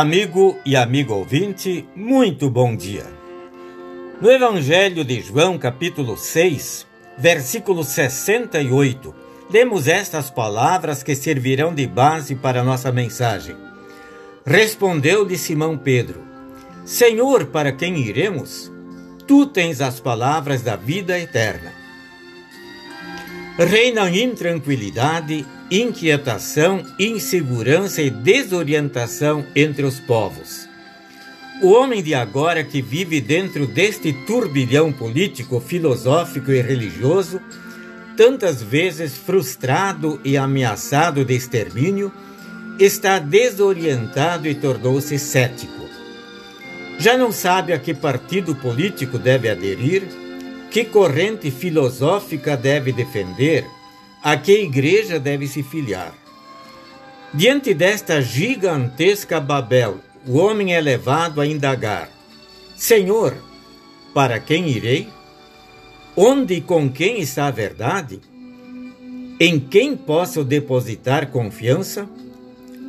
Amigo e amigo ouvinte, muito bom dia. No Evangelho de João, capítulo 6, versículo 68, lemos estas palavras que servirão de base para nossa mensagem. Respondeu-lhe Simão Pedro: Senhor, para quem iremos? Tu tens as palavras da vida eterna. Reinam intranquilidade, inquietação, insegurança e desorientação entre os povos. O homem de agora que vive dentro deste turbilhão político, filosófico e religioso, tantas vezes frustrado e ameaçado de extermínio, está desorientado e tornou-se cético. Já não sabe a que partido político deve aderir, que corrente filosófica deve defender, a que igreja deve se filiar. Diante desta gigantesca Babel, o homem é levado a indagar: Senhor, para quem irei? Onde e com quem está a verdade? Em quem posso depositar confiança?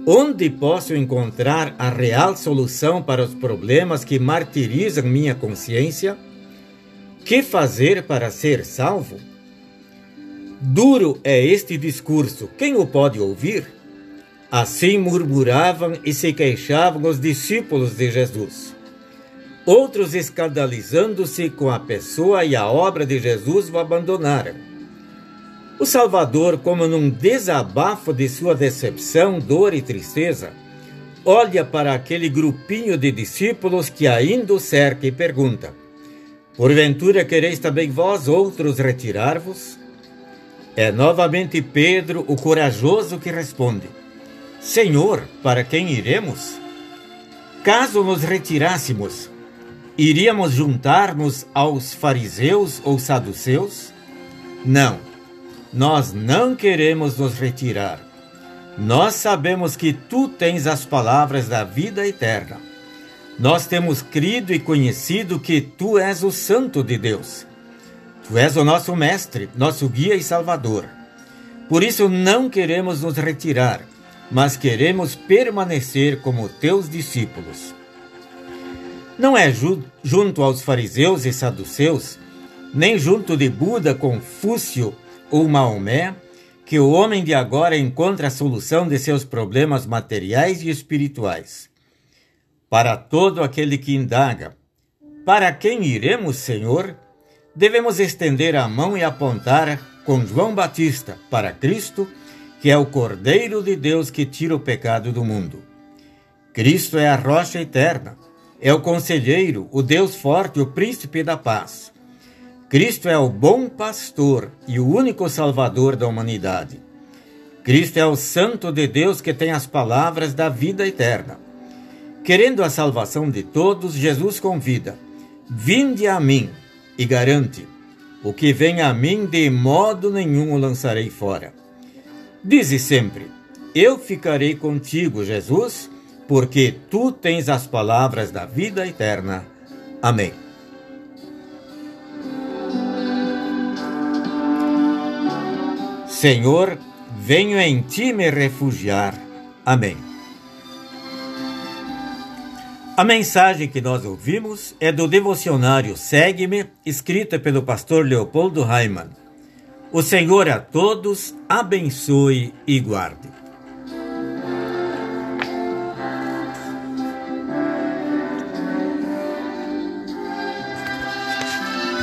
Onde posso encontrar a real solução para os problemas que martirizam minha consciência? Que fazer para ser salvo? Duro é este discurso, quem o pode ouvir? Assim murmuravam e se queixavam os discípulos de Jesus. Outros, escandalizando-se com a pessoa e a obra de Jesus, o abandonaram. O Salvador, como num desabafo de sua decepção, dor e tristeza, olha para aquele grupinho de discípulos que ainda o cerca e pergunta: Porventura quereis também vós outros retirar-vos? É novamente Pedro, o corajoso, que responde: Senhor, para quem iremos? Caso nos retirássemos, iríamos juntar-nos aos fariseus ou saduceus? Não, nós não queremos nos retirar. Nós sabemos que tu tens as palavras da vida eterna. Nós temos crido e conhecido que tu és o Santo de Deus. Tu és o nosso mestre, nosso guia e salvador. Por isso não queremos nos retirar, mas queremos permanecer como teus discípulos. Não é ju junto aos fariseus e saduceus, nem junto de Buda, Confúcio ou Maomé, que o homem de agora encontra a solução de seus problemas materiais e espirituais para todo aquele que indaga: Para quem iremos, Senhor? Devemos estender a mão e apontar com João Batista para Cristo, que é o Cordeiro de Deus que tira o pecado do mundo. Cristo é a rocha eterna, é o conselheiro, o Deus forte, o príncipe da paz. Cristo é o bom pastor e o único salvador da humanidade. Cristo é o santo de Deus que tem as palavras da vida eterna. Querendo a salvação de todos, Jesus convida: Vinde a mim, e garante: O que vem a mim, de modo nenhum o lançarei fora. Dize sempre: Eu ficarei contigo, Jesus, porque tu tens as palavras da vida eterna. Amém. Senhor, venho em ti me refugiar. Amém. A mensagem que nós ouvimos é do devocionário Segue-me, escrita pelo pastor Leopoldo Raiman. O Senhor a todos abençoe e guarde.